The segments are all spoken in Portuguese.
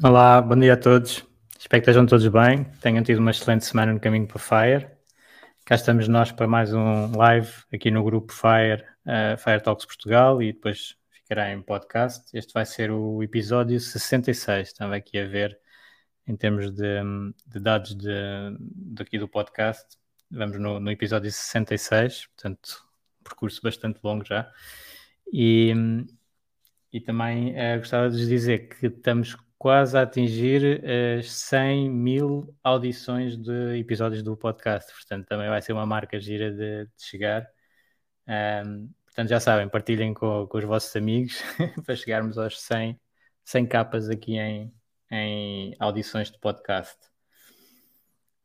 Olá, bom dia a todos. Espero que estejam todos bem. Tenham tido uma excelente semana no caminho para Fire. Cá estamos nós para mais um live aqui no grupo Fire, uh, Fire Talks Portugal e depois ficará em podcast. Este vai ser o episódio 66. Estava aqui a ver em termos de, de dados de, daqui do podcast. Vamos no, no episódio 66, portanto, um percurso bastante longo já. E, e também uh, gostava de dizer que estamos quase a atingir as 100 mil audições de episódios do podcast, portanto também vai ser uma marca gira de, de chegar. Um, portanto já sabem, partilhem com, com os vossos amigos para chegarmos aos 100, 100 capas aqui em, em audições de podcast.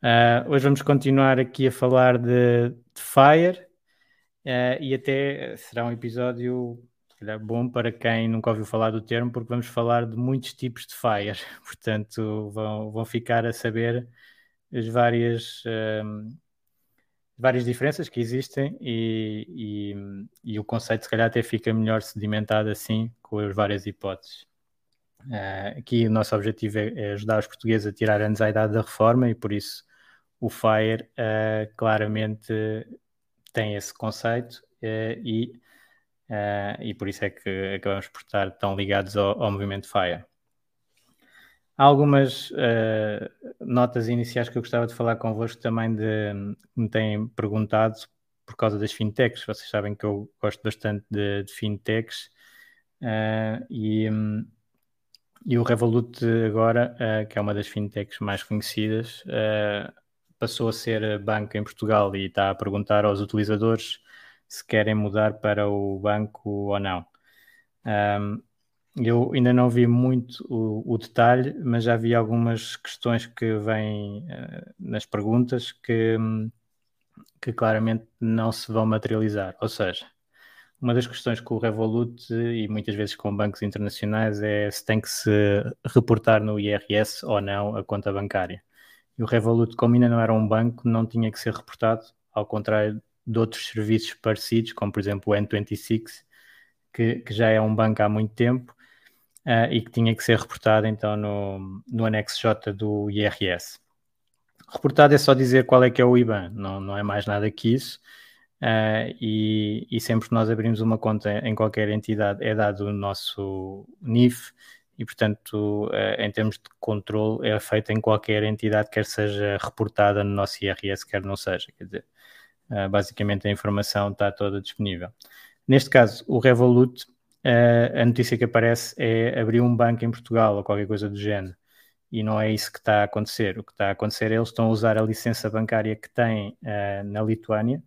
Uh, hoje vamos continuar aqui a falar de, de Fire uh, e até será um episódio calhar bom para quem nunca ouviu falar do termo, porque vamos falar de muitos tipos de FIRE, portanto vão, vão ficar a saber as várias, um, várias diferenças que existem e, e, e, o conceito se calhar até fica melhor sedimentado assim, com as várias hipóteses. Uh, aqui o nosso objetivo é, é, ajudar os portugueses a tirar a ansiedade da reforma e por isso o FIRE uh, claramente tem esse conceito uh, e uh, e por isso é que acabamos por estar tão ligados ao, ao movimento FIRE. Há algumas uh, notas iniciais que eu gostava de falar convosco também de me têm perguntado por causa das fintechs. Vocês sabem que eu gosto bastante de, de fintechs uh, e, um, e, o Revolut agora, uh, que é uma das fintechs mais conhecidas, passou a ser banco em Portugal e está a perguntar aos utilizadores se querem mudar para o banco ou não. Um, eu ainda não vi muito o, o, detalhe, mas já vi algumas questões que vêm uh, nas perguntas que, que claramente não se vão materializar. Ou seja, uma das questões com o Revolut e muitas vezes com bancos internacionais é se tem que se reportar no IRS ou não a conta bancária. E o Revolut, como ainda não era um banco, não tinha que ser reportado, ao contrário de outros serviços parecidos, como por exemplo o N26, que, que já é um banco há muito tempo uh, e que tinha que ser reportado então no, no anexo J do IRS. Reportado é só dizer qual é que é o IBAN, não, não é mais nada que isso. Uh, e, e, sempre que nós abrimos uma conta em qualquer entidade é dado o nosso NIF e, portanto, uh, em termos de controle, é feito em qualquer entidade, quer seja reportada no nosso IRS, quer não seja. Quer dizer, Uh, basicamente a informação está toda disponível. Neste caso, o Revolut, uh, a notícia que aparece é abrir um banco em Portugal ou qualquer coisa do género. E não é isso que está a acontecer. O que está a acontecer é eles estão a usar a licença bancária que têm uh, na Lituânia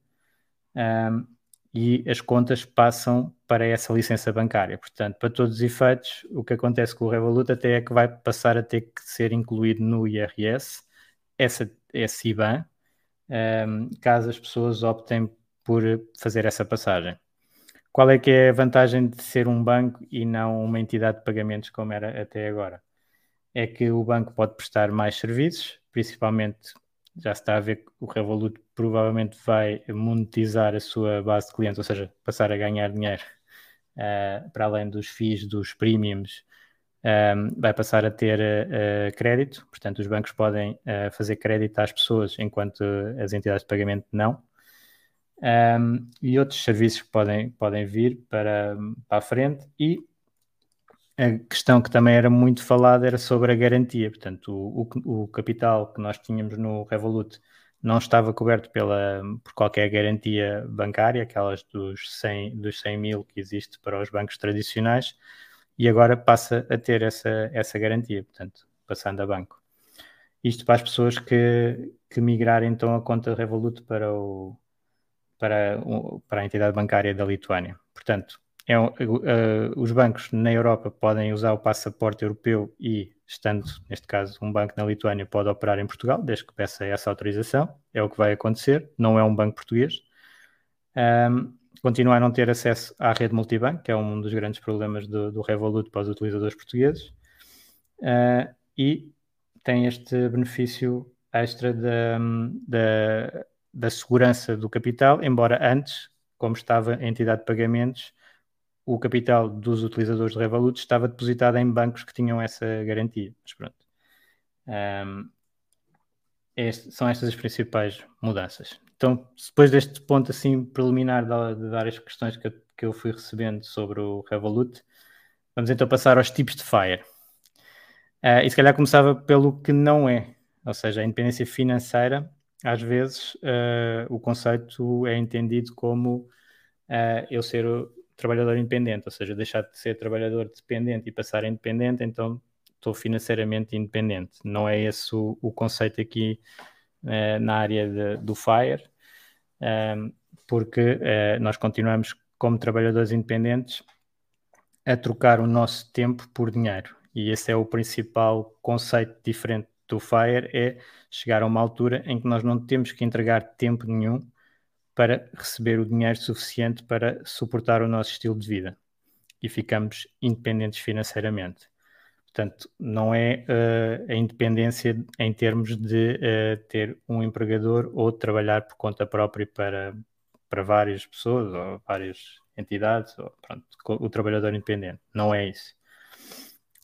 um, e as contas passam para essa licença bancária. Portanto, para todos os efeitos, o que acontece com o Revolut até é que vai passar a ter que ser incluído no IRS essa, esse IBAN, um, caso as pessoas optem por fazer essa passagem. Qual é que é a vantagem de ser um banco e não uma entidade de pagamentos como era até agora? É que o banco pode prestar mais serviços, principalmente já se está a ver que o Revolut provavelmente vai monetizar a sua base de clientes, ou seja, passar a ganhar dinheiro uh, para além dos FIIs, dos premiums um, vai passar a ter uh, crédito, portanto, os bancos podem uh, fazer crédito às pessoas, enquanto as entidades de pagamento não. Um, e outros serviços podem, podem vir para, para a frente. E a questão que também era muito falada era sobre a garantia. Portanto, o, o, o, capital que nós tínhamos no Revolut não estava coberto pela, por qualquer garantia bancária, aquelas dos 100, dos 100 mil que existe para os bancos tradicionais, e agora passa a ter essa, essa garantia, portanto, passando a banco. Isto para as pessoas que, que migrarem então a conta Revolut para, o, para, para a entidade bancária da Lituânia. Portanto, é, uh, os bancos na Europa podem usar o passaporte europeu e, estando, neste caso, um banco na Lituânia, pode operar em Portugal, desde que peça essa autorização. É o que vai acontecer, não é um banco português. Um, continua a não ter acesso à rede multibanco, que é um dos grandes problemas do, do Revolut para os utilizadores portugueses. Uh, e tem este benefício extra da, da, da segurança do capital, embora antes, como estava a entidade de pagamentos, o capital dos utilizadores de Revolut estava depositado em bancos que tinham essa garantia. Mas pronto. Um, este, são estas as principais mudanças. Então, depois deste ponto assim preliminar de, várias questões que eu, que eu fui recebendo sobre o Revolut, vamos então passar aos tipos de FIRE. Uh, e se calhar começava pelo que não é, ou seja, a independência financeira, às vezes uh, o conceito é entendido como uh, eu ser trabalhador independente, ou seja, deixar de ser trabalhador dependente e passar a independente, então estou financeiramente independente. Não é esse o, o conceito aqui uh, na área de, do FIRE, um, ehm, porque uh, nós continuamos como trabalhadores independentes a trocar o nosso tempo por dinheiro. E esse é o principal conceito diferente do FIRE, é chegar a uma altura em que nós não temos que entregar tempo nenhum para receber o dinheiro suficiente para suportar o nosso estilo de vida e ficamos independentes financeiramente. Portanto, não é uh, a independência em termos de uh, ter um empregador ou trabalhar por conta própria para, para várias pessoas ou várias entidades, ou, pronto, o trabalhador independente. Não é isso.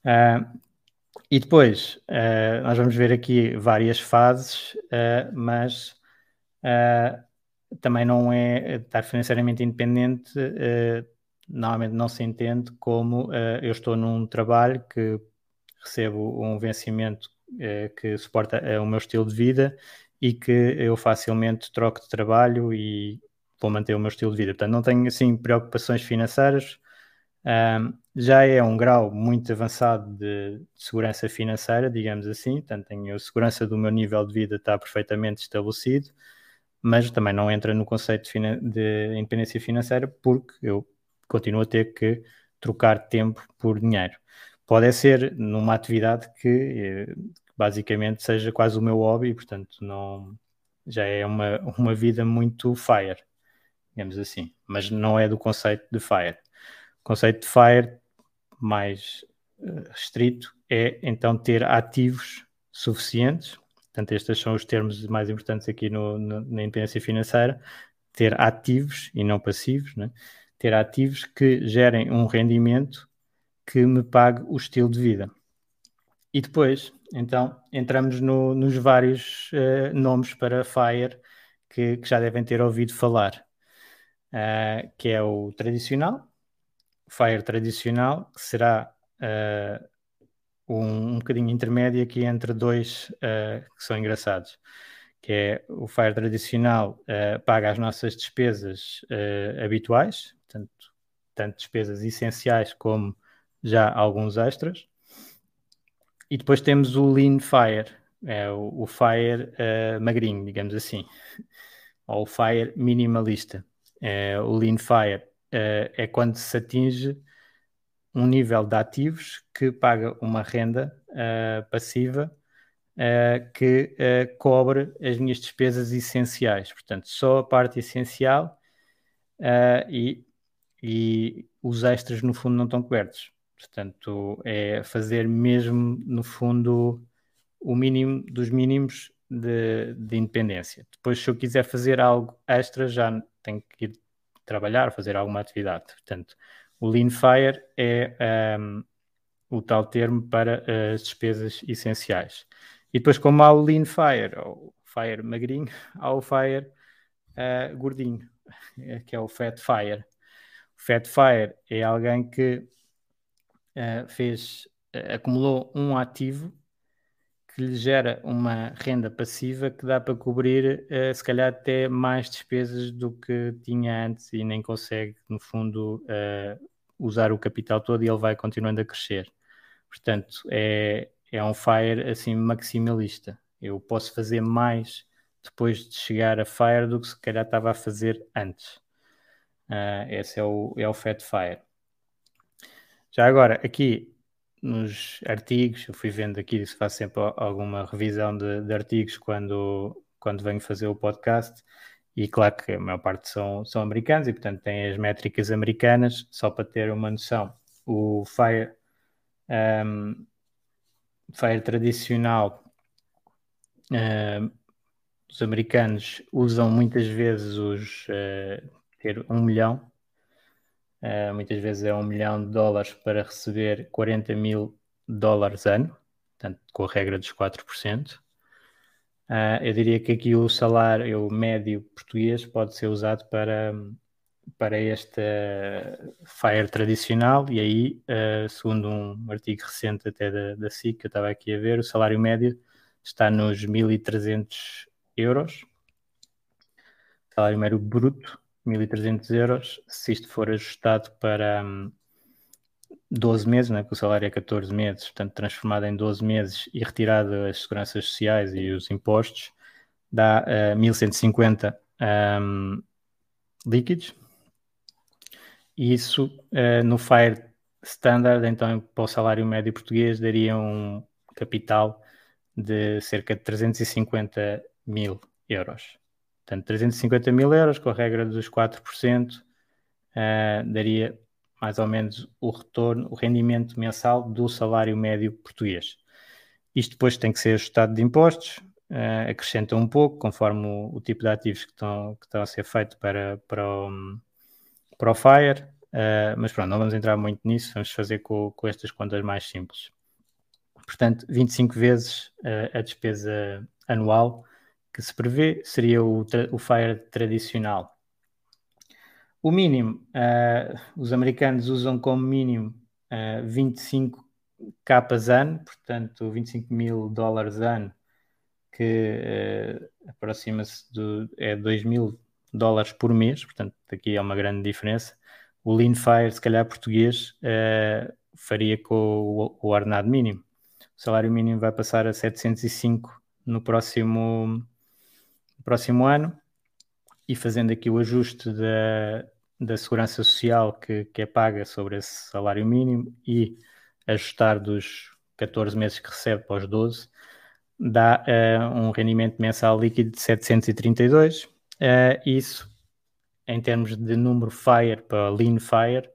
Uh, e depois, nós vamos ver aqui várias fases, mas também não é estar financeiramente independente, normalmente não se entende como uh, eu estou num trabalho que recebo um vencimento uh, que suporta o meu estilo de vida e que eu facilmente troco de trabalho e vou manter o meu estilo de vida. Portanto, não tenho assim preocupações financeiras. Já é um grau muito avançado de, de, segurança financeira, digamos assim, portanto, tenho a segurança do meu nível de vida está perfeitamente estabelecido mas também não entra no conceito de, de independência financeira porque eu continuo a ter que trocar tempo por dinheiro. Pode ser numa atividade que eh, basicamente seja quase o meu hobby, portanto não já é uma, uma vida muito fire, digamos assim, mas não é do conceito de fire. O conceito de fire mais uh, restrito é então ter ativos suficientes Portanto, estes são os termos mais importantes aqui no, no, na independência financeira. Ter ativos e não passivos, né? ter ativos que gerem um rendimento que me pague o estilo de vida. E depois, então, entramos no, nos vários uh, nomes para FIRE que, que, já devem ter ouvido falar, uh, que é o tradicional, FIRE tradicional, que será uh, um, um bocadinho intermédio aqui entre dois que são engraçados, que é o Fire tradicional paga as nossas despesas habituais, tanto, tanto despesas essenciais como já alguns extras. E depois temos o Lean Fire, é o, o Fire magrinho, digamos assim, ou o Fire minimalista. É, o Lean Fire é quando se atinge um nível de ativos que paga uma renda uh, passiva uh, que uh, cobre as minhas despesas essenciais. Portanto, só a parte essencial e, e os extras, no fundo, não estão cobertos. Portanto, é fazer mesmo, no fundo, o mínimo dos mínimos de, de independência. Depois, se eu quiser fazer algo extra, já tenho que ir trabalhar, fazer alguma atividade. Portanto, o Lean Fire é um, o tal termo para as despesas essenciais. E depois, como há o Lean Fire, ou Fire magrinho, há o Fire uh, gordinho, que é o Fat Fire. O Fat Fire é alguém que uh, fez, uh, acumulou um ativo que lhe gera uma renda passiva que dá para cobrir, uh, se calhar, até mais despesas do que tinha antes e nem consegue, no fundo, usar o capital todo e ele vai continuando a crescer. Portanto, é, é um FIRE assim maximalista. Eu posso fazer mais depois de chegar a FIRE do que se calhar estava a fazer antes. Uh, esse é o, é o Fat Fire. Já agora, aqui nos artigos, eu fui vendo aqui, se faço sempre alguma revisão de, de, artigos quando, quando venho fazer o podcast, e claro que a maior parte são, são americanos e, portanto, têm as métricas americanas, só para ter uma noção. O Fire, um, Fire tradicional, um, os americanos usam muitas vezes os. Uh, ter um milhão, uh, muitas vezes é um milhão de dólares para receber 40 mil dólares ano, portanto, com a regra dos 4%. Uh, eu diria que aqui o salário médio português pode ser usado para, para este FIRE tradicional, e aí, uh, segundo um artigo recente até da, da SIC, que eu estava aqui a ver, o salário médio está nos 1.300 euros, salário médio bruto, 1.300 euros, se isto for ajustado para um, 12 meses, né, que o salário é 14 meses, portanto transformado em 12 meses e retirado as seguranças sociais e os impostos, dá uh, 1.150 um, líquidos. E isso uh, no FIRE Standard, então para o salário médio português, daria um capital de cerca de 350 mil euros. Portanto, 350 mil euros com a regra dos 4% uh, eh, daria mais ou menos o retorno, o rendimento mensal do salário médio português. Isto depois tem que ser ajustado de impostos, uh, acrescenta um pouco conforme o, o, tipo de ativos que estão, que estão a ser feito para, para, o, para o FIRE, uh, mas pronto, não vamos entrar muito nisso, vamos fazer com, com estas contas mais simples. Portanto, 25 vezes uh, a despesa anual que se prevê seria o, o FIRE tradicional. O mínimo, uh, os americanos usam como mínimo uh, 25 capas ano, portanto 25 mil dólares ano, que uh, aproxima-se de é 2 mil dólares por mês, portanto aqui é uma grande diferença. O Lean Fire, se calhar português, uh, faria com o, o ordenado mínimo. O salário mínimo vai passar a 705 no próximo próximo ano e fazendo aqui o ajuste da, da segurança social que, que é paga sobre esse salário mínimo e ajustar dos 14 meses que recebe para os 12, dá uh, um rendimento mensal líquido de 732. Uh, eh, isso, em termos de número FIRE para Lean FIRE,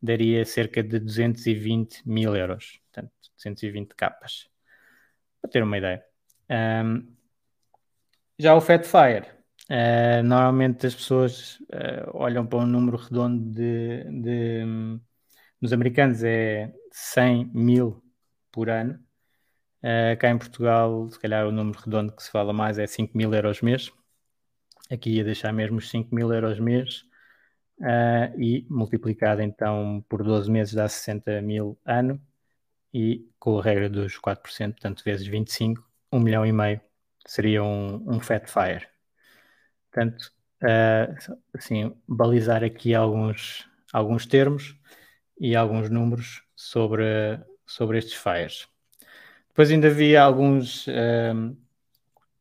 daria cerca de 220 mil euros, portanto, 220 capas, para ter uma ideia. Um, já o Fatfire, uh, normalmente as pessoas uh, olham para um número redondo de, de nos americanos é 100 mil por ano. Uh, cá em Portugal, se calhar o número redondo que se fala mais é 5 mil euros mês. Aqui ia deixar mesmo os 5 mil euros mês uh, e multiplicado então por 12 meses dá 60 mil ano e com a regra dos 4%, portanto vezes 25, 1 milhão e meio seria um, um Fat Fire. Portanto, uh, assim, balizar aqui alguns, alguns termos e alguns números sobre, sobre estes fires. Depois ainda havia alguns uh,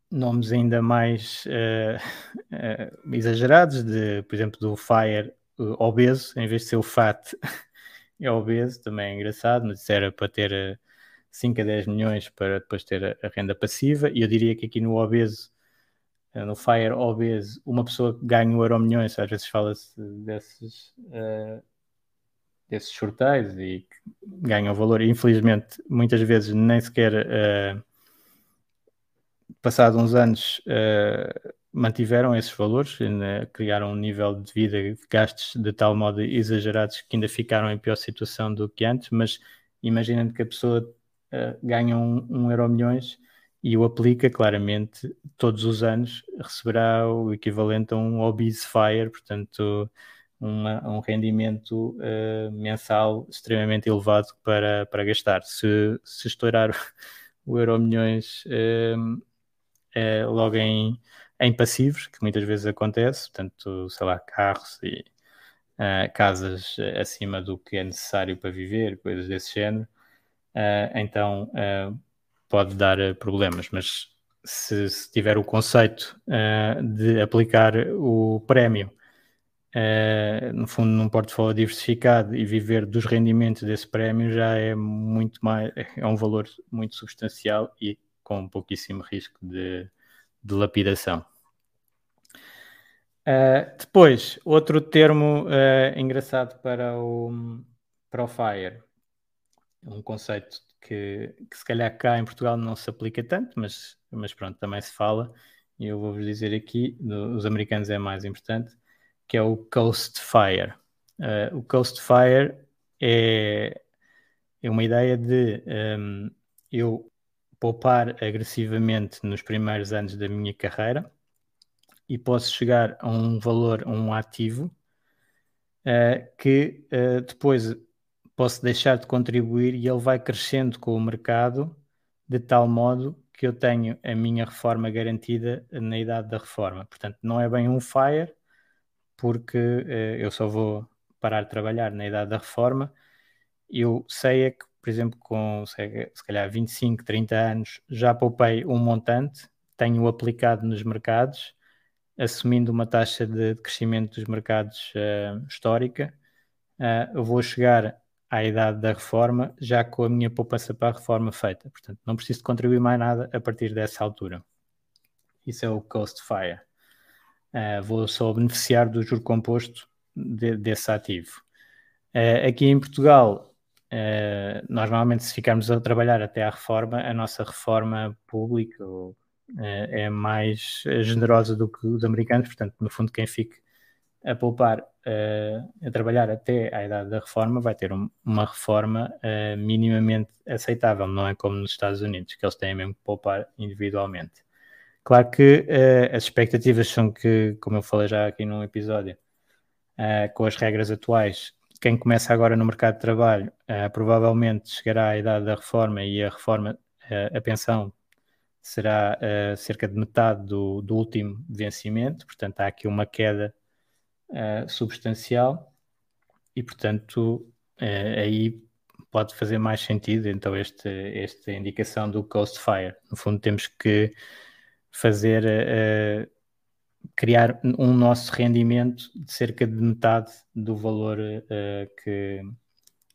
nomes ainda mais uh, exagerados, de, por exemplo, do Fire obeso, em vez de ser o FAT, é obeso, também é engraçado, mas isso era para ter 5 a 10 milhões para depois ter a, renda passiva, e eu diria que aqui no obeso, eh, no Fire obeso, uma pessoa que ganha o euro milhões, às vezes fala-se desses, uh, desses sorteios e ganham valor, e infelizmente muitas vezes nem sequer uh, passado uns anos uh, mantiveram esses valores, criaram um nível de vida gastos de tal modo exagerados que ainda ficaram em pior situação do que antes, mas imaginando que a pessoa uh, ganha um, um euro milhões e o aplica claramente todos os anos, receberá o equivalente a um obese fire, portanto, uma, um rendimento uh, mensal extremamente elevado para, para gastar. Se, se estourar o euro milhões uh, é, logo em, em passivos, que muitas vezes acontece, portanto, sei lá, carros e uh, casas acima do que é necessário para viver, coisas desse género, então pode dar problemas, mas se, se tiver o conceito de aplicar o prémio Uh, no fundo, num portfólio diversificado e viver dos rendimentos desse prémio já é muito mais, é um valor muito substancial e com pouquíssimo risco de, de lapidação. Uh, depois, outro termo uh, engraçado para o, para o FIRE, um conceito que, que se calhar cá em Portugal não se aplica tanto, mas, mas pronto, também se fala, e eu vou-vos dizer aqui, os americanos é mais importante, que é o Coast Fire. Uh, o Coast Fire é, é uma ideia de um, eu poupar agressivamente nos primeiros anos da minha carreira e posso chegar a um valor, a um ativo, uh, que uh, depois posso deixar de contribuir e ele vai crescendo com o mercado de tal modo que eu tenho a minha reforma garantida na idade da reforma. Portanto, não é bem um FIRE, porque uh, eu só vou parar de trabalhar na idade da reforma. Eu sei é que, por exemplo, com sei, se calhar 25, 30 anos, já poupei um montante, tenho aplicado nos mercados, assumindo uma taxa de, crescimento dos mercados uh, histórica, uh, eu vou chegar à idade da reforma já com a minha poupança para a reforma feita. Portanto, não preciso contribuir mais nada a partir dessa altura. Isso é o Coast Fire uh, vou só beneficiar do juro composto de, desse ativo. Uh, aqui em Portugal, uh, nós normalmente se ficarmos a trabalhar até à reforma, a nossa reforma pública é mais generosa do que os americanos, portanto, no fundo, quem fique a poupar, a trabalhar até à idade da reforma, vai ter um, uma reforma minimamente aceitável, não é como nos Estados Unidos, que eles têm mesmo que poupar individualmente. Claro que uh, as expectativas são que, como eu falei já aqui num episódio, uh, com as regras atuais, quem começa agora no mercado de trabalho uh, provavelmente chegará à idade da reforma e a reforma, a pensão será cerca de metade do, do, último vencimento, portanto há aqui uma queda substancial e, portanto, aí pode fazer mais sentido então este, esta indicação do Coast Fire. No fundo, temos que fazer uh, criar um nosso rendimento de cerca de metade do valor uh, que,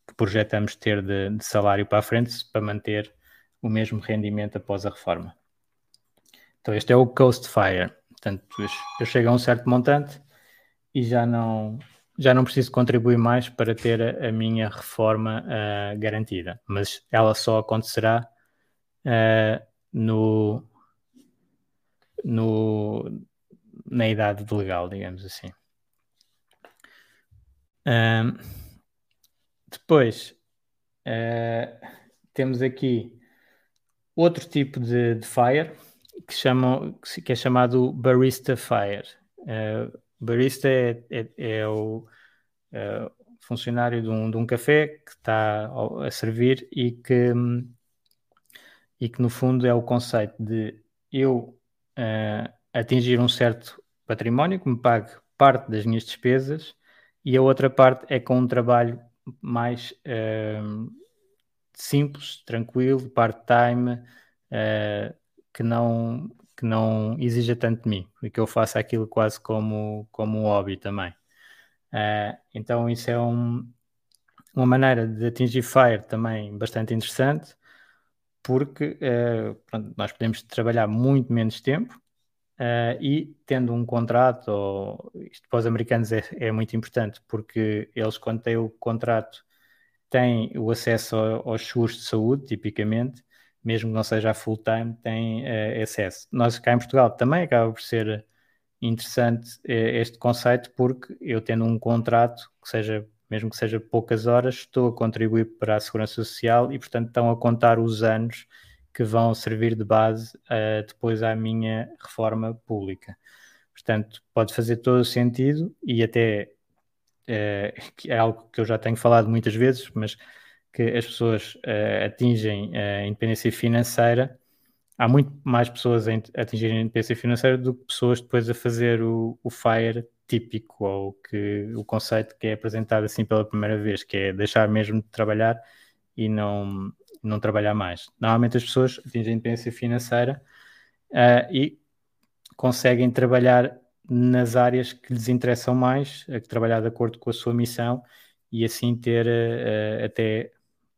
que, projetamos ter de, de, salário para a frente para manter o mesmo rendimento após a reforma. Então este é o Coast Fire. Portanto, eu chego a um certo montante e já não, já não preciso contribuir mais para ter a, a minha reforma uh, garantida, mas ela só acontecerá uh, no, no, na idade legal, digamos assim. Um, depois uh, temos aqui outro tipo de, de fire que, chamam, que é chamado barista fire. Barista é, é, é o uh, funcionário de um, de um café que está a servir e que, e que no fundo é o conceito de eu uh, atingir um certo património que me pague parte das minhas despesas e a outra parte é com um trabalho mais uh, simples, tranquilo, part-time, uh, que, não, que não exija tanto de mim e que eu faça aquilo quase como, como um hobby também. Uh, então, isso é um, uma maneira de atingir FIRE também bastante interessante, porque uh, pronto, nós podemos trabalhar muito menos tempo uh, e tendo um contrato, ou, isto para os americanos é, é, muito importante, porque eles, quando têm o contrato, têm o acesso aos seguros de saúde, tipicamente, mesmo que não seja full-time, têm uh, acesso. Nós cá em Portugal também acaba por ser interessante este conceito, porque eu tendo um contrato que seja mesmo que seja poucas horas, estou a contribuir para a Segurança Social e, portanto, estão a contar os anos que vão servir de base uh, depois à minha reforma pública. Portanto, pode fazer todo o sentido e até é algo que eu já tenho falado muitas vezes, mas que as pessoas uh, atingem a independência financeira, há muito mais pessoas a atingirem a independência financeira do que pessoas depois a fazer o, o FIRE típico, ou que, o conceito que é apresentado assim pela primeira vez, que é deixar mesmo de trabalhar e não, não trabalhar mais. Normalmente as pessoas atingem a independência financeira uh, e conseguem trabalhar nas áreas que lhes interessam mais, a trabalhar de acordo com a sua missão e assim ter uh, até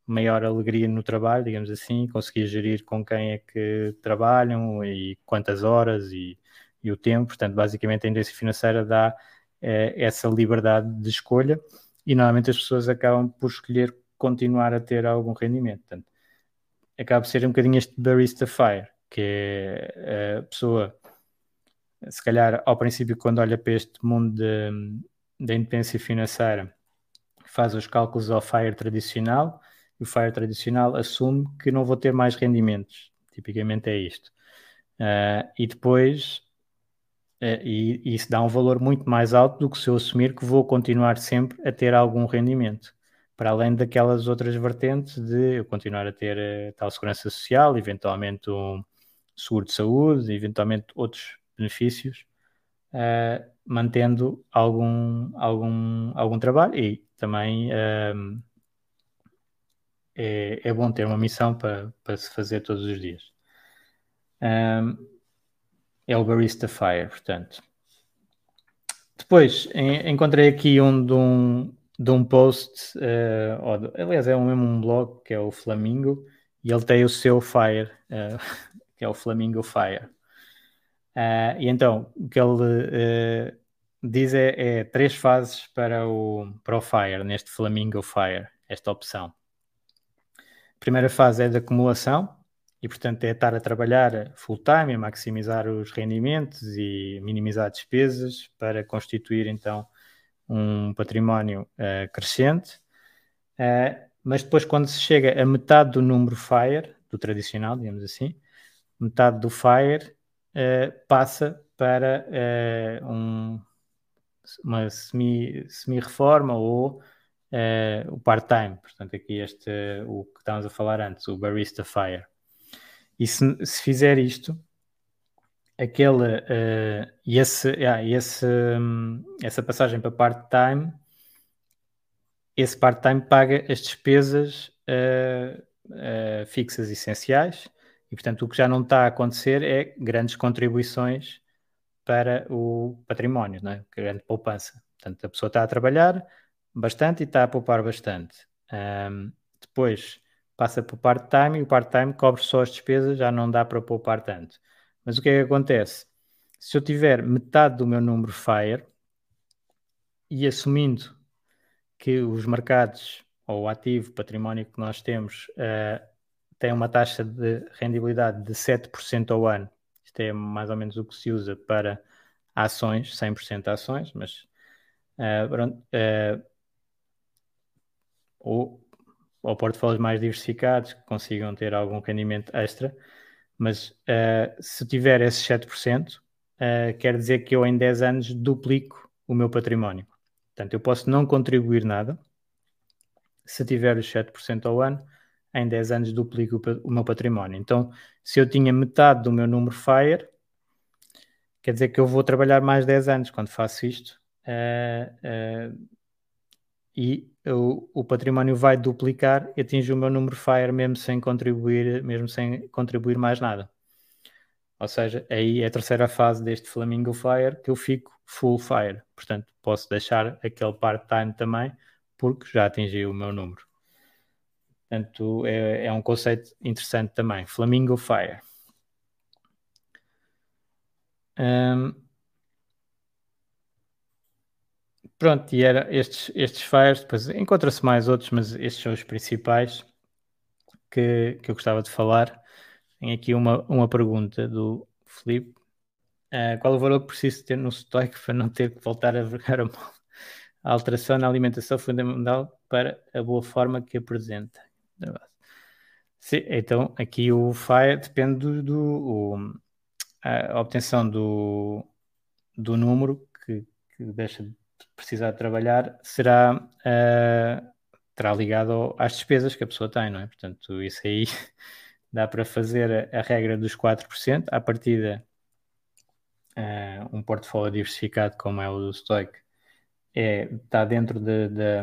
maior alegria no trabalho, digamos assim, conseguir gerir com quem é que trabalham e quantas horas e, e o tempo. Portanto, basicamente a independência financeira dá uh, essa liberdade de escolha e normalmente as pessoas acabam por escolher continuar a ter algum rendimento. Portanto, acaba por ser um bocadinho este barista fire, que é a pessoa se calhar ao princípio quando olha para este mundo da independência financeira faz os cálculos ao FIRE tradicional o FIRE tradicional assume que não vou ter mais rendimentos. Tipicamente é isto. Uh, e depois uh, e, e isso dá um valor muito mais alto do que se eu assumir que vou continuar sempre a ter algum rendimento. Para além daquelas outras vertentes de eu continuar a ter uh, tal segurança social eventualmente um seguro de saúde eventualmente outros benefícios, uh, mantendo algum, algum, algum trabalho. E também uh, é, é bom ter uma missão para, para se fazer todos os dias. Um, é o Barista Fire, portanto. Depois encontrei aqui um de um, de um post, uh, de, aliás, é um, mesmo um blog que é o Flamingo, e ele tem o seu Fire, uh, que é o Flamingo Fire. Uh, e então, o que ele uh, diz é, é, três fases para o, para o Fire, neste Flamingo Fire, esta opção. A primeira fase é de acumulação, e portanto é estar a trabalhar full time, a maximizar os rendimentos e minimizar despesas para constituir então um património uh, crescente. mas depois, quando se chega a metade do número FIRE, do tradicional, digamos assim, metade do FIRE, uh, passa para uh, um, uma semi-reforma semi ou uh, o part-time. Portanto, aqui este, o que estávamos a falar antes, o Barista Fire. E se, se fizer isto, aquele, uh, esse, ah, esse, um, essa passagem para part-time, esse part-time paga as despesas uh, uh, fixas essenciais e, portanto, o que já não está a acontecer é grandes contribuições para o património, não é? grande poupança. Portanto, a pessoa está a trabalhar bastante e está a poupar bastante. Um, depois passa para o part-time e o part-time cobre só as despesas, já não dá para poupar tanto. Mas o que é que acontece? Se eu tiver metade do meu número FIRE e assumindo que os mercados ou o ativo, património que nós temos, uh, tem uma taxa de rendibilidade de 7% ao ano. Isto é mais ou menos o que se usa para ações, 100% ações, mas uh, uh, ou, ou portfólios mais diversificados que consigam ter algum rendimento extra, mas uh, se tiver esses 7%, uh, quer dizer que eu em 10 anos duplico o meu património. Portanto, eu posso não contribuir nada, se tiver os 7% ao ano, em 10 anos duplico o meu património. Então, se eu tinha metade do meu número FIRE, quer dizer que eu vou trabalhar mais 10 anos quando faço isto. Uh, e o, o, património vai duplicar e atinge o meu número FIRE mesmo sem contribuir, mesmo sem contribuir mais nada. Ou seja, aí é a terceira fase deste Flamingo Fire que eu fico full fire. Portanto, posso deixar aquele part-time também, porque já atingi o meu número. Portanto, é, é um conceito interessante também. Flamingo Fire. Um, pronto, e era estes, estes fires, depois encontra-se mais outros, mas estes são os principais que, que eu gostava de falar. Tenho aqui uma, uma pergunta do Felipe. Uh, qual o valor que preciso ter no estoque para não ter que voltar a vergar a mão? A alteração na alimentação fundamental para a boa forma que apresenta. Sim, então aqui o FIRE depende do, do o, a obtenção do, do número que, que deixa de precisar trabalhar será, uh, terá ligado às despesas que a pessoa tem, não é? Portanto, isso aí dá para fazer a, regra dos 4%. À partida, uh, um portfólio diversificado como é o do Stoic é, está dentro de, de,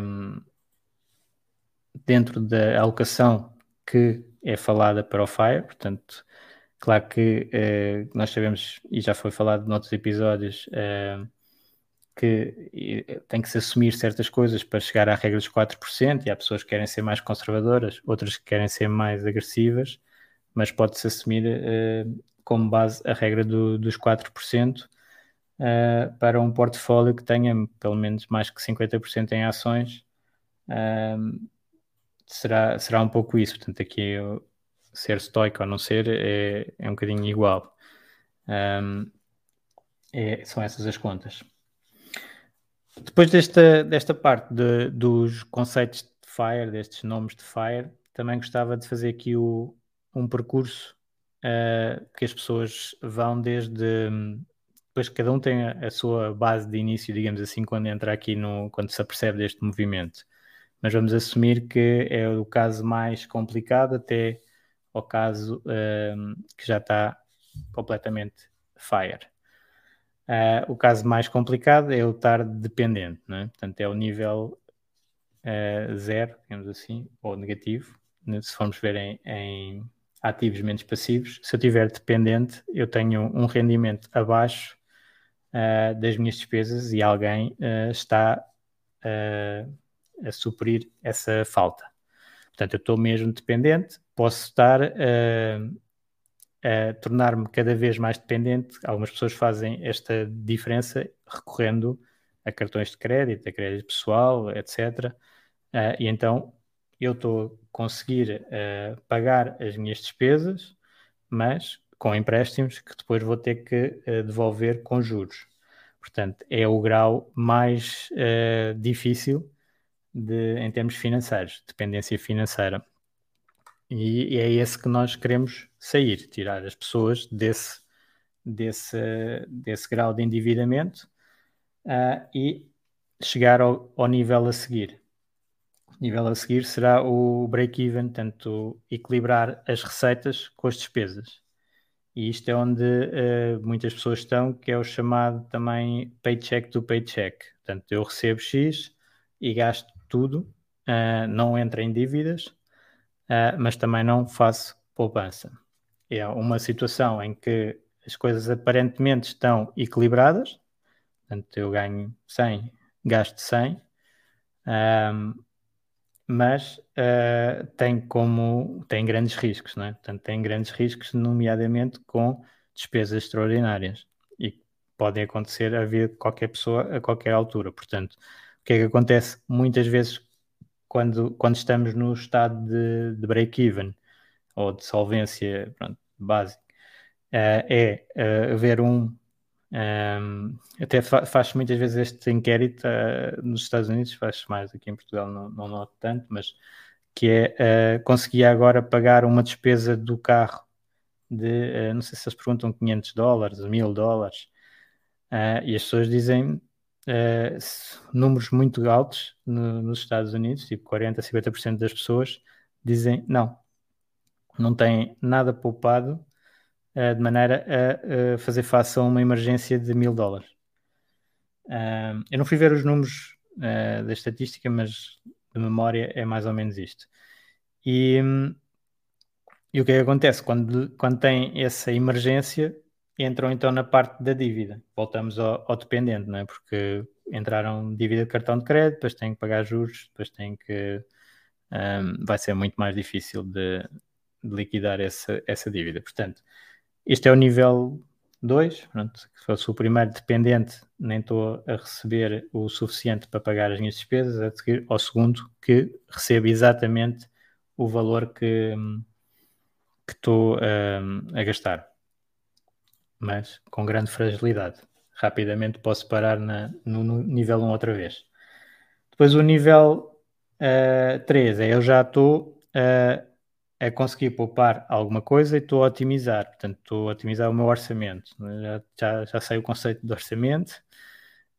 dentro da alocação que é falada para o FIRE, portanto, claro que uh, nós sabemos, e já foi falado noutros episódios, uh, que tem que se assumir certas coisas para chegar à regra dos 4%, e há pessoas que querem ser mais conservadoras, outras que querem ser mais agressivas, mas pode-se assumir uh, como base a regra do, dos 4% uh, para um portfólio que tenha pelo menos mais que 50% em ações. Uh, será, será um pouco isso. Portanto, aqui eu, ser estoico ou não ser é, é um bocadinho igual. Um, é, são essas as contas. Depois desta, desta parte de, dos conceitos de FIRE, destes nomes de FIRE, também gostava de fazer aqui o, um percurso uh, que as pessoas vão desde. Depois cada um tem a, a, sua base de início, digamos assim, quando entra aqui no. quando se apercebe deste movimento. Mas vamos assumir que é o caso mais complicado até ao caso uh, que já está completamente FIRE. Uh, o caso mais complicado é o estar dependente, é? portanto, é o nível uh, zero, digamos assim, ou negativo, né? se formos ver em, em, ativos menos passivos. Se eu estiver dependente, eu tenho um rendimento abaixo uh, das minhas despesas e alguém está a suprir essa falta. Portanto, eu estou mesmo dependente, posso estar a tornar-me cada vez mais dependente. Algumas pessoas fazem esta diferença recorrendo a cartões de crédito, a crédito pessoal, etc. Uh, ah, e então eu estou a conseguir uh, pagar as minhas despesas, mas com empréstimos que depois vou ter que uh, devolver com juros. Portanto, é o grau mais difícil de, em termos financeiros, dependência financeira. E, e, é esse que nós queremos sair, tirar as pessoas desse, desse, desse grau de endividamento uh, e chegar ao, ao, nível a seguir. O nível a seguir será o break-even, tanto equilibrar as receitas com as despesas. E isto é onde uh, muitas pessoas estão, que é o chamado também paycheck to paycheck. Portanto, eu recebo X e gasto tudo, uh, não entra em dívidas, uh, mas também não faço poupança. É uma situação em que as coisas aparentemente estão equilibradas, portanto, eu ganho 100, gasto 100, um, mas uh, tem como tem grandes riscos, não é? Portanto, tem grandes riscos, nomeadamente com despesas extraordinárias e podem acontecer a vida de qualquer pessoa a qualquer altura. Portanto, o que é que acontece muitas vezes quando, quando estamos no estado de, de break-even ou de solvência pronto, básica, uh, é uh, haver um. Um, ehm, até fa faz muitas vezes este inquérito uh, nos Estados Unidos, faz mais aqui em Portugal, não, não noto tanto, mas que é conseguir agora pagar uma despesa do carro de, não sei se eles perguntam 500 dólares, 1000 dólares, e as pessoas dizem uh, números muito altos no, nos Estados Unidos, tipo 40, 50% das pessoas dizem não, não têm nada poupado uh, de maneira a uh, fazer face a uma emergência de mil dólares. eu não fui ver os números da estatística, mas de memória é mais ou menos isto. E, e o que é que acontece? Quando, quando tem essa emergência, entram então na parte da dívida. Voltamos ao, ao, dependente, não é? Porque entraram dívida de cartão de crédito, depois têm que pagar juros, depois têm que. Um, vai ser muito mais difícil de, de, liquidar essa, essa dívida. Portanto, este é o nível 2. Se fosse o primeiro dependente, nem estou a receber o suficiente para pagar as minhas despesas, a seguir ao segundo, que recebe exatamente o valor que, que estou um, a gastar mas com grande fragilidade. Rapidamente posso parar na, no, no, nível 1 outra vez. Depois o nível uh, eh, 3 é eu já estou uh, a conseguir poupar alguma coisa e estou a otimizar. Portanto, estou a otimizar o meu orçamento. Já, já, já sei o conceito de orçamento.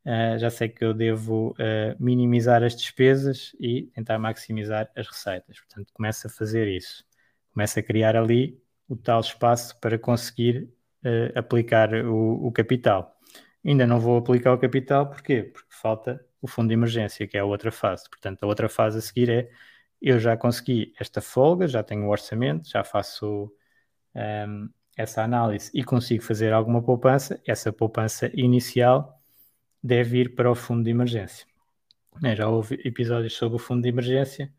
uh, já sei que eu devo minimizar as despesas e tentar maximizar as receitas. Portanto, começo a fazer isso. Começo a criar ali o tal espaço para conseguir uh, aplicar o, o, capital. Ainda não vou aplicar o capital, porquê? Porque falta o fundo de emergência, que é a outra fase. Portanto, a outra fase a seguir é eu já consegui esta folga, já tenho o orçamento, já faço um, ehm, essa análise e consigo fazer alguma poupança, essa poupança inicial deve ir para o fundo de emergência. Já houve episódios sobre o fundo de emergência,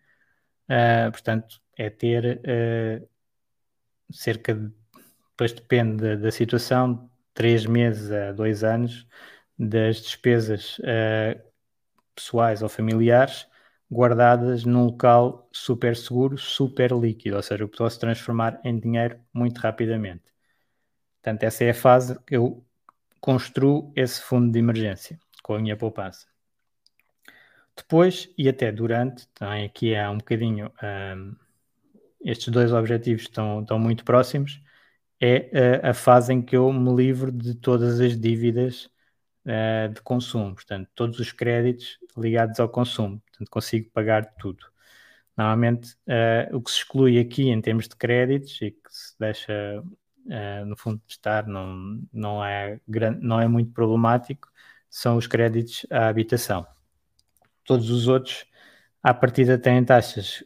uh, portanto, é ter uh, cerca de, depois depende da, situação, três meses a dois anos das despesas uh, pessoais ou familiares guardadas num local super seguro, super líquido, ou seja, eu posso transformar em dinheiro muito rapidamente. Portanto, essa é a fase que eu construo esse fundo de emergência com a minha poupança. Depois, e até durante, também aqui há um bocadinho, um, estes dois objetivos estão, estão muito próximos, é a, a fase em que eu me livro de todas as dívidas uh, de consumo, portanto, todos os créditos ligados ao consumo, portanto, consigo pagar tudo. Normalmente, uh, o que se exclui aqui em termos de créditos e que se deixa, uh, no fundo, de estar, não, não, é grande, não é muito problemático, são os créditos à habitação. Todos os outros, à partida, têm taxas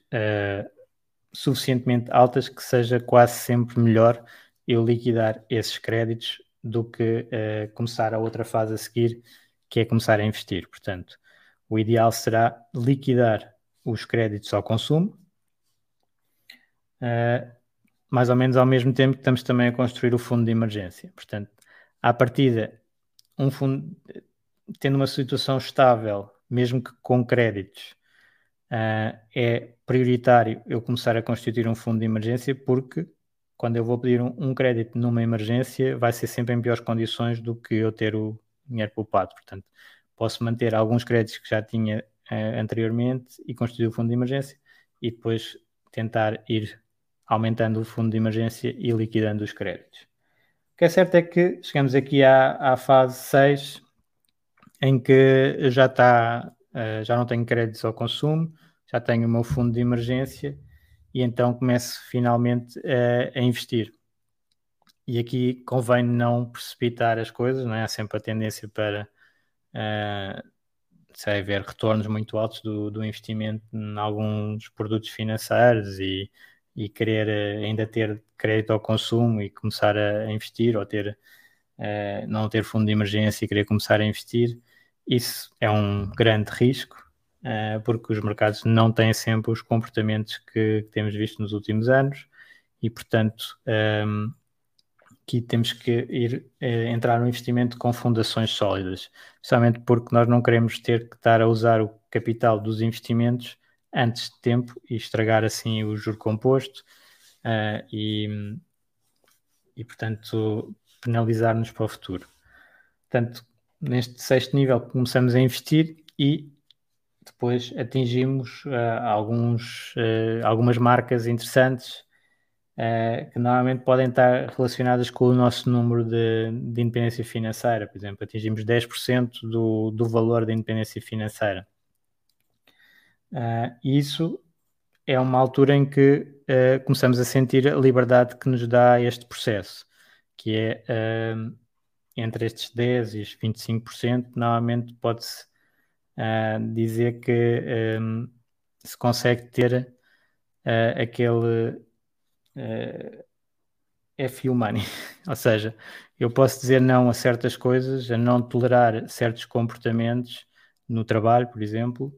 suficientemente altas que seja quase sempre melhor eu liquidar esses créditos do que uh, começar a outra fase a seguir, que é começar a investir. Portanto, o ideal será liquidar os créditos ao consumo, uh, mais ou menos ao mesmo tempo que estamos também a construir o fundo de emergência. Portanto, à partida, um fundo, tendo uma situação estável, mesmo que com créditos, uh, é prioritário eu começar a constituir um fundo de emergência porque quando eu vou pedir um, um, crédito numa emergência, vai ser sempre em piores condições do que eu ter o dinheiro poupado. Portanto, posso manter alguns créditos que já tinha uh, anteriormente e constituir o fundo de emergência e depois tentar ir aumentando o fundo de emergência e liquidando os créditos. O que é certo é que chegamos aqui à, à fase 6, em que já está, uh, já não tenho créditos ao consumo, já tenho o meu fundo de emergência e então começo finalmente a, a investir. E aqui convém não precipitar as coisas, não é? há sempre a tendência para uh, sei, ver retornos muito altos do, do investimento em alguns produtos financeiros e, e querer uh, ainda ter crédito ao consumo e começar a, investir ou ter uh, não ter fundo de emergência e querer começar a investir. Isso é um grande risco porque os mercados não têm sempre os comportamentos que, temos visto nos últimos anos e, portanto, ehm, aqui temos que ir uh, entrar no investimento com fundações sólidas, especialmente porque nós não queremos ter que estar a usar o capital dos investimentos antes de tempo e estragar assim o juro composto uh, e, e, portanto, penalizar-nos para o futuro. Portanto, neste sexto nível começamos a investir e depois atingimos uh, alguns, uh, algumas marcas interessantes uh, que normalmente podem estar relacionadas com o nosso número de, de independência financeira. Por exemplo, atingimos 10% do, do valor da independência financeira. Isso é uma altura em que começamos a sentir a liberdade que nos dá este processo, que é entre estes 10% e os 25%, normalmente pode-se uh, dizer que um, se consegue ter uh, aquele uh, FU money, ou seja, eu posso dizer não a certas coisas, a não tolerar certos comportamentos no trabalho, por exemplo,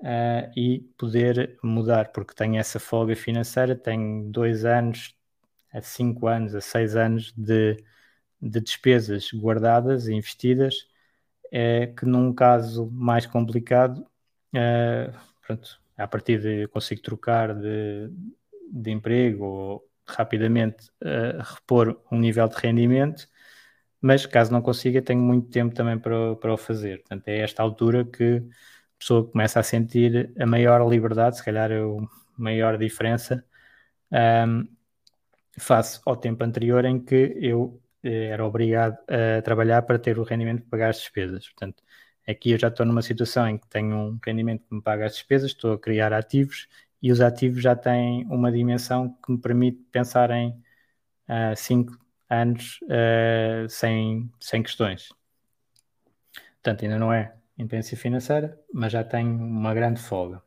uh, e poder mudar, porque tenho essa folga financeira, tenho dois anos, a cinco anos, a seis anos de, de despesas guardadas e investidas é que num caso mais complicado, é, pronto, a partir de consigo trocar de, de emprego ou rapidamente uh, repor um nível de rendimento, mas caso não consiga, tenho muito tempo também para, para o fazer. Portanto, é esta altura que a pessoa começa a sentir a maior liberdade, se calhar a maior diferença, ehm, face ao tempo anterior em que eu eh, era obrigado a trabalhar para ter o rendimento para pagar as despesas. Portanto, Aqui eu já estou numa situação em que tenho um rendimento que me paga as despesas, estou a criar ativos e os ativos já têm uma dimensão que me permite pensar em 5 uh, anos uh, sem, sem questões. Portanto, ainda não é independência financeira, mas já tem uma grande folga.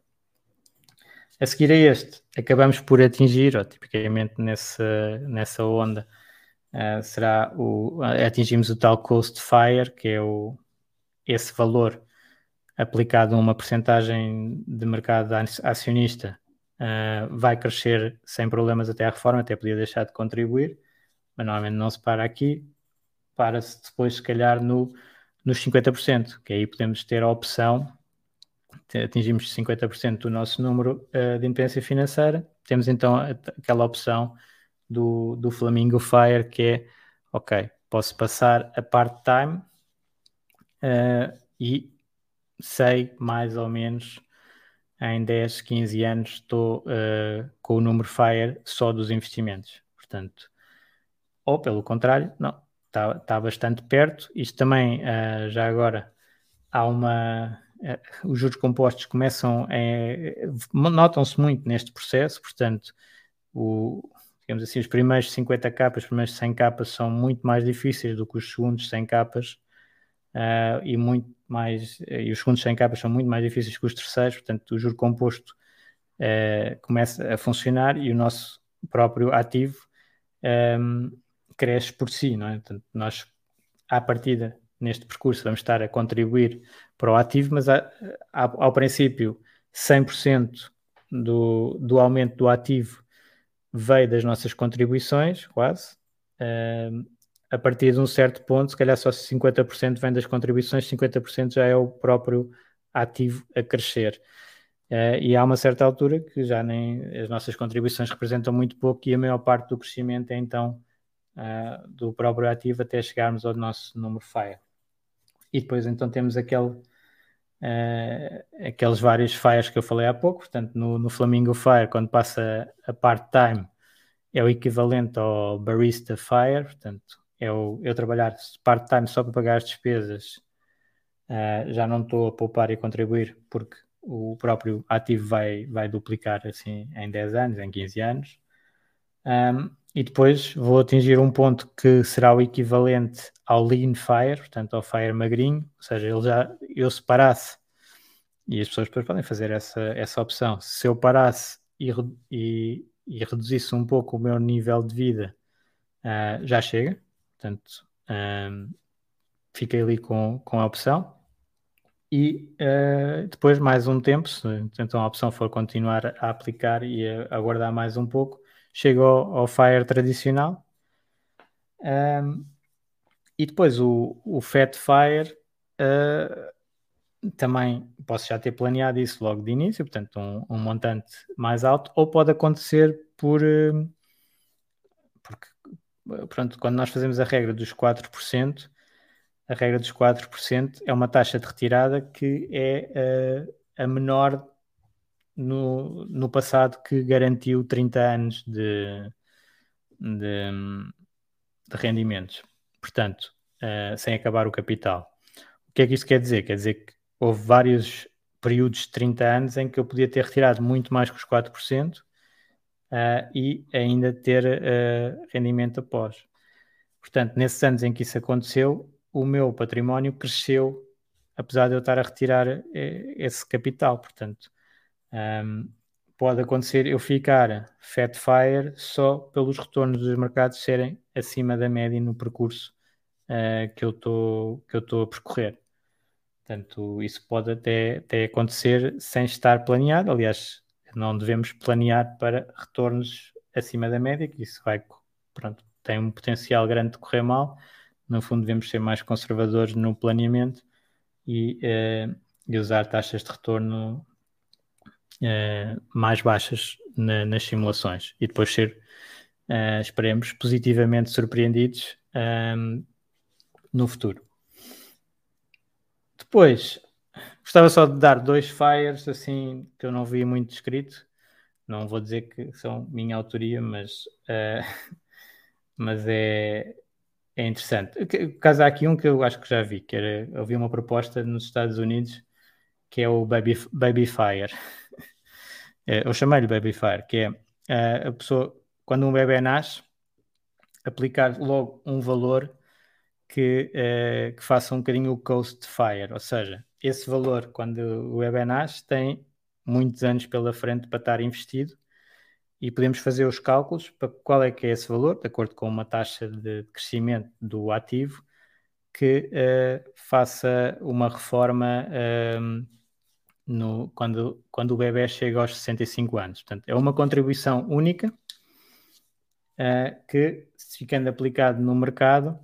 A seguir a este, acabamos por atingir, ou tipicamente nessa, nessa onda, uh, será o, atingimos o tal cost fire, que é o, esse valor aplicado a uma percentagem de mercado acionista uh, vai crescer sem problemas até à reforma, até podia deixar de contribuir, mas normalmente não se para aqui, para-se depois, se calhar, no, nos 50%, que aí podemos ter a opção, atingimos 50% do nosso número uh, de independência financeira, temos então aquela opção do, do Flamingo Fire, que é, ok, posso passar a part-time uh, e sei mais ou menos em 10, 15 anos estou uh, com o número FIRE só dos investimentos. Portanto, ou pelo contrário, não, está, tá bastante perto. Isto também, uh, já agora, há uma. Uh, os juros compostos começam notam-se muito neste processo, portanto, o, digamos assim, os primeiros 50 capas, os primeiros 100 capas são muito mais difíceis do que os segundos 100 capas uh, e muito mais, e os segundos 100 capas são muito mais difíceis que os terceiros, portanto o juro composto uh, começa a funcionar e o nosso próprio ativo um, cresce por si, não é? Portanto, nós, à partida, neste percurso, vamos estar a contribuir para o ativo, mas a, a, ao princípio, 100% do, do aumento do ativo veio das nossas contribuições, quase, um, a partir de um certo ponto, se calhar só 50% vem das contribuições, 50% já é o próprio ativo a crescer. Uh, e há uma certa altura que já nem as nossas contribuições representam muito pouco e a maior parte do crescimento é então uh, do próprio ativo até chegarmos ao nosso número FIRE. E depois então temos aquele, uh, aqueles vários FIREs que eu falei há pouco, portanto no, no Flamingo FIRE, quando passa a part-time, é o equivalente ao Barista FIRE, portanto eu, eu trabalhar part-time só para pagar as despesas, uh, já não estou a poupar e contribuir, porque o próprio ativo vai, vai duplicar assim em 10 anos, em 15 anos. Um, e depois vou atingir um ponto que será o equivalente ao Lean Fire, portanto ao Fire magrinho, ou seja, ele já, eu se parasse, e as pessoas depois podem fazer essa, essa opção, se eu parasse e, e, e reduzisse um pouco o meu nível de vida, uh, já chega, Portanto, um, fiquei ali com, com a opção. E uh, depois, mais um tempo, se então a opção for continuar a aplicar e a mais um pouco, chego ao, Fire tradicional. Um, e depois o, o Fat Fire uh, também posso já ter planeado isso logo de início, portanto, um, um montante mais alto, ou pode acontecer por. Uh, porque pronto, quando nós fazemos a regra dos 4%, a regra dos 4% é uma taxa de retirada que é uh, a menor no, no passado que garantiu 30 anos de, de, de rendimentos. Portanto, uh, sem acabar o capital. O que é que isto quer dizer? Quer dizer que houve vários períodos de 30 anos em que eu podia ter retirado muito mais que os 4%, uh, e ainda ter uh, rendimento após. Portanto, nesses anos em que isso aconteceu, o meu património cresceu, apesar de eu estar a retirar eh, esse capital. Portanto, um, pode acontecer eu ficar fat fire só pelos retornos dos mercados serem acima da média no percurso uh, que eu estou a percorrer. Portanto, isso pode até, até acontecer sem estar planeado. Aliás, não devemos planear para retornos acima da média, que isso vai, pronto, tem um potencial grande de correr mal. No fundo, devemos ser mais conservadores no planeamento e, eh, e usar taxas de retorno eh, mais baixas na, nas simulações e depois ser, eh, esperemos, positivamente surpreendidos no futuro. Depois, Gostava só de dar dois fires assim que eu não vi muito escrito. Não vou dizer que são minha autoria, mas, uh, mas é, é interessante. O caso há aqui um que eu acho que já vi, que era, vi uma proposta nos Estados Unidos que é o Baby, Baby Fire. É, eu chamei-lhe Baby Fire, que é a pessoa, quando um bebê nasce, aplicar logo um valor que, uh, que faça um bocadinho o coast fire, ou seja, esse valor, quando o bebê nasce, tem muitos anos pela frente para estar investido e podemos fazer os cálculos para qual é que é esse valor, de acordo com uma taxa de crescimento do ativo, que uh, faça uma reforma uh, no, quando, quando o bebê chega aos 65 anos. Portanto, é uma contribuição única uh, que, ficando aplicado no mercado,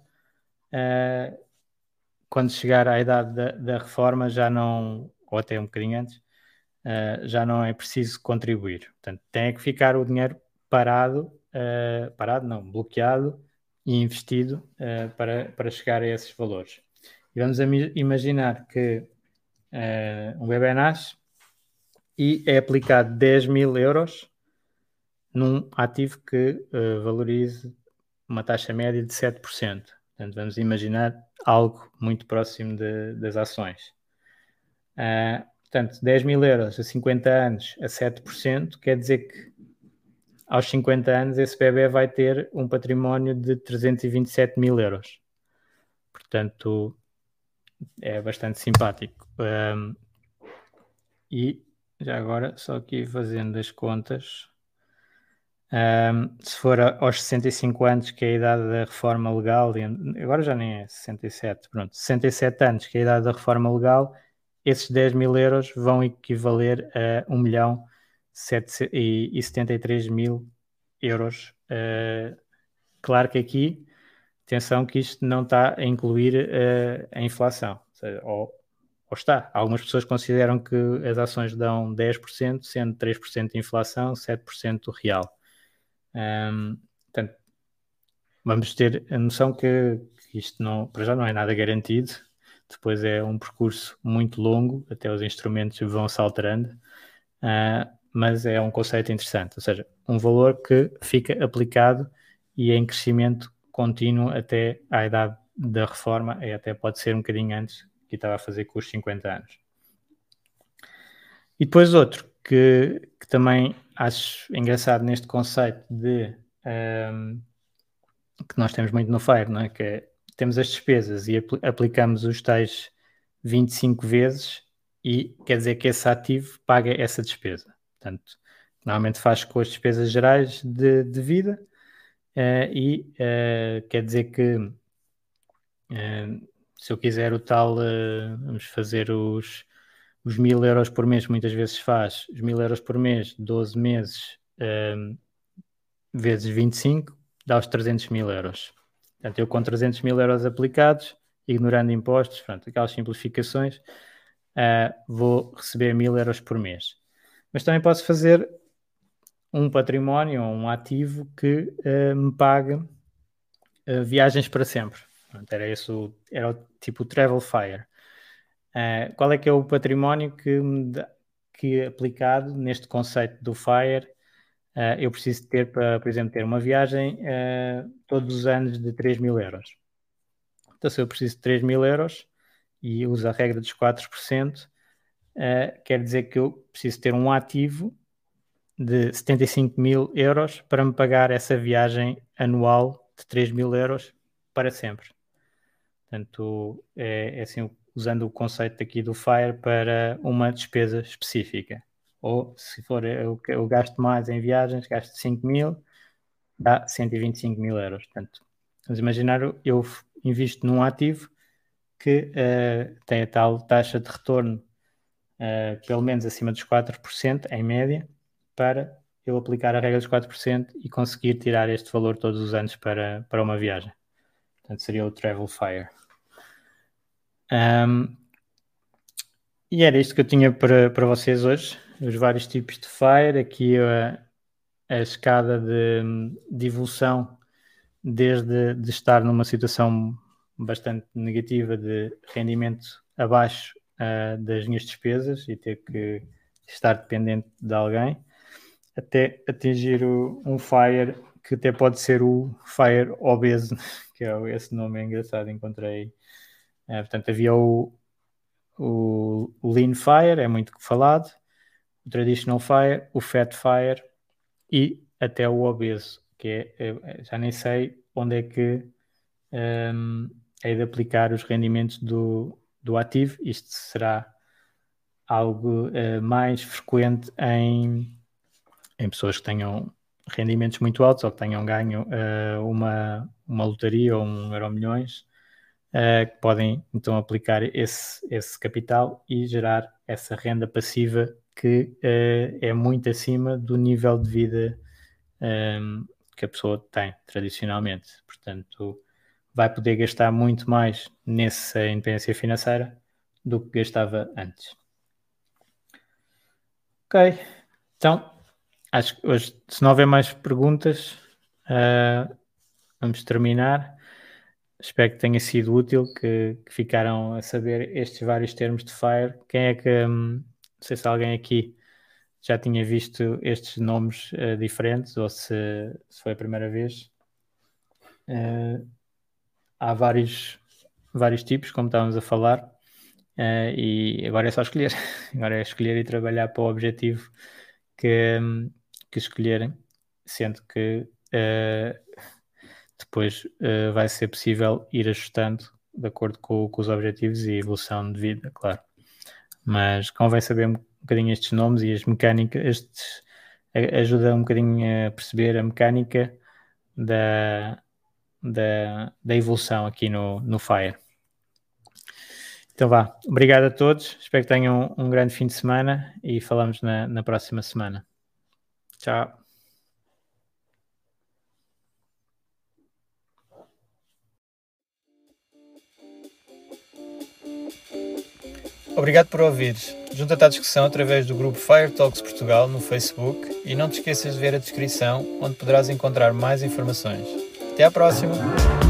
quando chegar à idade da, da, reforma, já não, ou até um bocadinho antes, uh, já não é preciso contribuir. Portanto, tem que ficar o dinheiro parado, uh, parado não, bloqueado e investido uh, para, para chegar a esses valores. E vamos imaginar que um bebê nasce e é aplicado 10 mil euros num ativo que valorize uma taxa média de 7%. Portanto, vamos imaginar algo muito próximo de, das ações. Uh, Portanto, 10 mil euros a 50 anos a 7%, quer dizer que aos 50 anos esse bebê vai ter um património de 327 mil euros. Portanto, é bastante simpático. Um, e já agora, só aqui fazendo as contas, um, se for aos 65 anos, que é a idade da reforma legal, agora já nem é 67, pronto, 67 anos, que é a idade da reforma legal, esses 10 mil euros vão equivaler a 1 milhão e 73 mil euros. Uh, claro que aqui, atenção que isto não está a incluir uh, a inflação, ou, ou, está. Algumas pessoas consideram que as ações dão 10%, sendo 3% de inflação, 7% real. Um, portanto, vamos ter a noção que, que isto não, para já não é nada garantido, depois é um percurso muito longo, até os instrumentos vão se alterando, uh, mas é um conceito interessante, ou seja, um valor que fica aplicado e é em crescimento contínuo até à idade da reforma, e até pode ser um bocadinho antes, que estava a fazer com os 50 anos. E depois outro que, que também acho engraçado neste conceito de um, ah, que nós temos muito no FIRE, não é? que é temos as despesas e apl aplicamos os tais 25 vezes e quer dizer que esse ativo paga essa despesa. Portanto, normalmente faz com as despesas gerais de, de vida e uh, quer dizer que uh, se eu quiser o tal, vamos fazer os, os mil euros por mês, muitas vezes faz os mil euros por mês, 12 meses vezes 25, dá os 300 mil euros. Portanto, eu com 300 mil euros aplicados, ignorando impostos, pronto, aquelas simplificações, uh, vou receber mil euros por mês. Mas também posso fazer um património ou um ativo que uh, me pague uh, viagens para sempre. Era, esse o, era o tipo Travel Fire. qual é que é o património que, dá, que aplicado neste conceito do Fire Uh, eu preciso ter, para, por exemplo, ter uma viagem uh, todos os anos de 3 mil euros. Então, se eu preciso de 3 mil euros e uso a regra dos 4%, uh, quer dizer que eu preciso ter um ativo de 75 mil euros para me pagar essa viagem anual de 3 mil euros para sempre. Portanto, é, é assim, usando o conceito aqui do FIRE para uma despesa específica ou se for eu, eu gasto mais em viagens, gasto 5 mil, dá 125 mil euros. Portanto, vamos imaginar, eu invisto num ativo que uh, tem a tal taxa de retorno uh, pelo menos acima dos 4% em média, para eu aplicar a regra dos 4% e conseguir tirar este valor todos os anos para, para uma viagem. Portanto, seria o Travel Fire. Um, e era isto que eu tinha para, para vocês hoje os vários tipos de FIRE, aqui a, a escada de, de, evolução, desde de estar numa situação bastante negativa de rendimento abaixo uh, das minhas despesas e ter que estar dependente de alguém, até atingir o, um FIRE que até pode ser o FIRE obeso, que é, esse nome é engraçado, encontrei. Uh, portanto, havia o, o, Lean Fire, é muito falado, o Traditional Fire, o Fat Fire e até o Obeso, que é, é já nem sei onde é que um, é de aplicar os rendimentos do, do ativo. Isto será algo uh, mais frequente em, em pessoas que tenham rendimentos muito altos ou que tenham ganho uh, uma, uma lotaria ou um euro milhões, uh, que podem então aplicar esse, esse capital e gerar essa renda passiva que é muito acima do nível de vida um, que a pessoa tem tradicionalmente. Portanto, vai poder gastar muito mais nessa independência financeira do que gastava antes. Ok, então acho que hoje, se não houver mais perguntas, uh, vamos terminar. Espero que tenha sido útil, que, que, ficaram a saber estes vários termos de FIRE. Quem é que, um, não sei se alguém aqui já tinha visto estes nomes uh, diferentes ou se, se, foi a primeira vez. Uh, há vários, vários tipos, como estávamos a falar, e agora é só escolher. Agora é escolher e trabalhar para o objetivo que, que escolherem, sendo que uh, depois uh, vai ser possível ir ajustando de acordo com, com, os objetivos e evolução de vida, claro. Mas convém saber um bocadinho estes nomes e as mecânicas, estes ajuda um bocadinho a perceber a mecânica da, da, da evolução aqui no, no Fire. Então vá, obrigado a todos, espero que tenham um, um grande fim de semana e falamos na, na próxima semana. Tchau. Obrigado por ouvires. Junta-te à discussão através do grupo Fire Talks Portugal no Facebook e não te esqueças de ver a descrição onde poderás encontrar mais informações. Até à próxima!